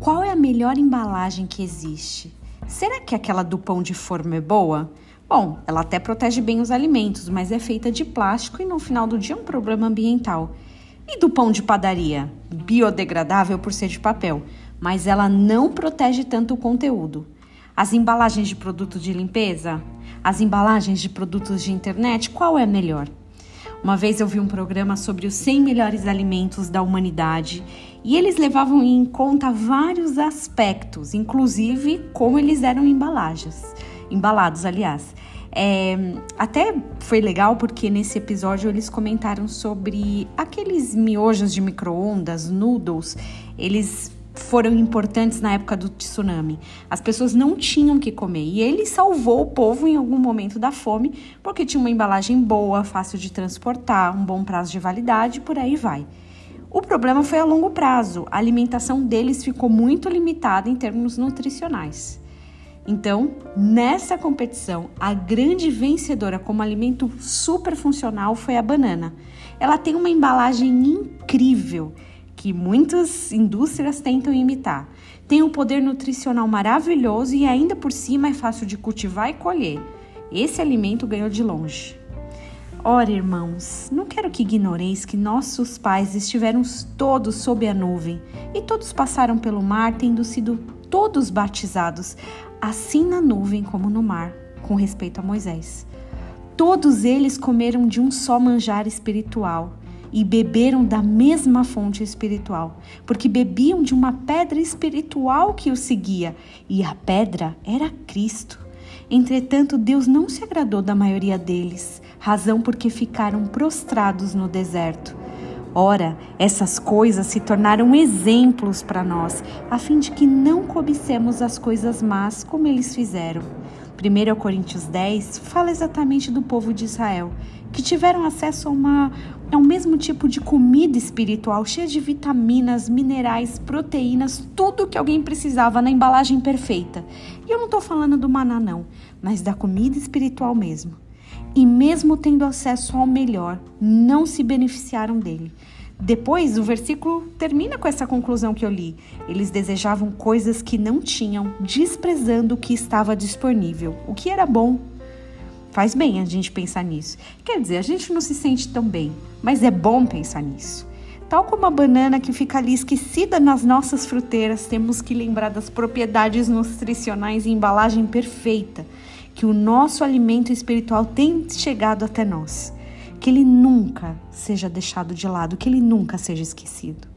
Qual é a melhor embalagem que existe? Será que aquela do pão de forma é boa? Bom, ela até protege bem os alimentos, mas é feita de plástico e no final do dia é um problema ambiental. E do pão de padaria? Biodegradável por ser de papel, mas ela não protege tanto o conteúdo. As embalagens de produtos de limpeza? As embalagens de produtos de internet, qual é a melhor? Uma vez eu vi um programa sobre os 100 melhores alimentos da humanidade e eles levavam em conta vários aspectos, inclusive como eles eram embalagens, embalados, aliás. É, até foi legal porque nesse episódio eles comentaram sobre aqueles miojos de micro-ondas, noodles, eles foram importantes na época do tsunami. As pessoas não tinham que comer e ele salvou o povo em algum momento da fome porque tinha uma embalagem boa, fácil de transportar, um bom prazo de validade, por aí vai. O problema foi a longo prazo. A alimentação deles ficou muito limitada em termos nutricionais. Então, nessa competição, a grande vencedora como alimento super funcional foi a banana. Ela tem uma embalagem incrível que muitas indústrias tentam imitar. Tem um poder nutricional maravilhoso e ainda por cima é fácil de cultivar e colher. Esse alimento ganhou de longe. Ora, irmãos, não quero que ignoreis que nossos pais estiveram todos sob a nuvem e todos passaram pelo mar, tendo sido todos batizados, assim na nuvem como no mar, com respeito a Moisés. Todos eles comeram de um só manjar espiritual e beberam da mesma fonte espiritual, porque bebiam de uma pedra espiritual que os seguia, e a pedra era Cristo. Entretanto, Deus não se agradou da maioria deles, razão porque ficaram prostrados no deserto. Ora, essas coisas se tornaram exemplos para nós, a fim de que não cobicemos as coisas más como eles fizeram. 1 Coríntios 10 fala exatamente do povo de Israel, que tiveram acesso a, uma, a um mesmo tipo de comida espiritual, cheia de vitaminas, minerais, proteínas, tudo que alguém precisava na embalagem perfeita. E eu não estou falando do maná, não, mas da comida espiritual mesmo. E mesmo tendo acesso ao melhor, não se beneficiaram dele. Depois, o versículo termina com essa conclusão que eu li. Eles desejavam coisas que não tinham, desprezando o que estava disponível, o que era bom. Faz bem a gente pensar nisso. Quer dizer, a gente não se sente tão bem, mas é bom pensar nisso. Tal como a banana que fica ali esquecida nas nossas fruteiras, temos que lembrar das propriedades nutricionais e embalagem perfeita que o nosso alimento espiritual tem chegado até nós que ele nunca seja deixado de lado, que ele nunca seja esquecido.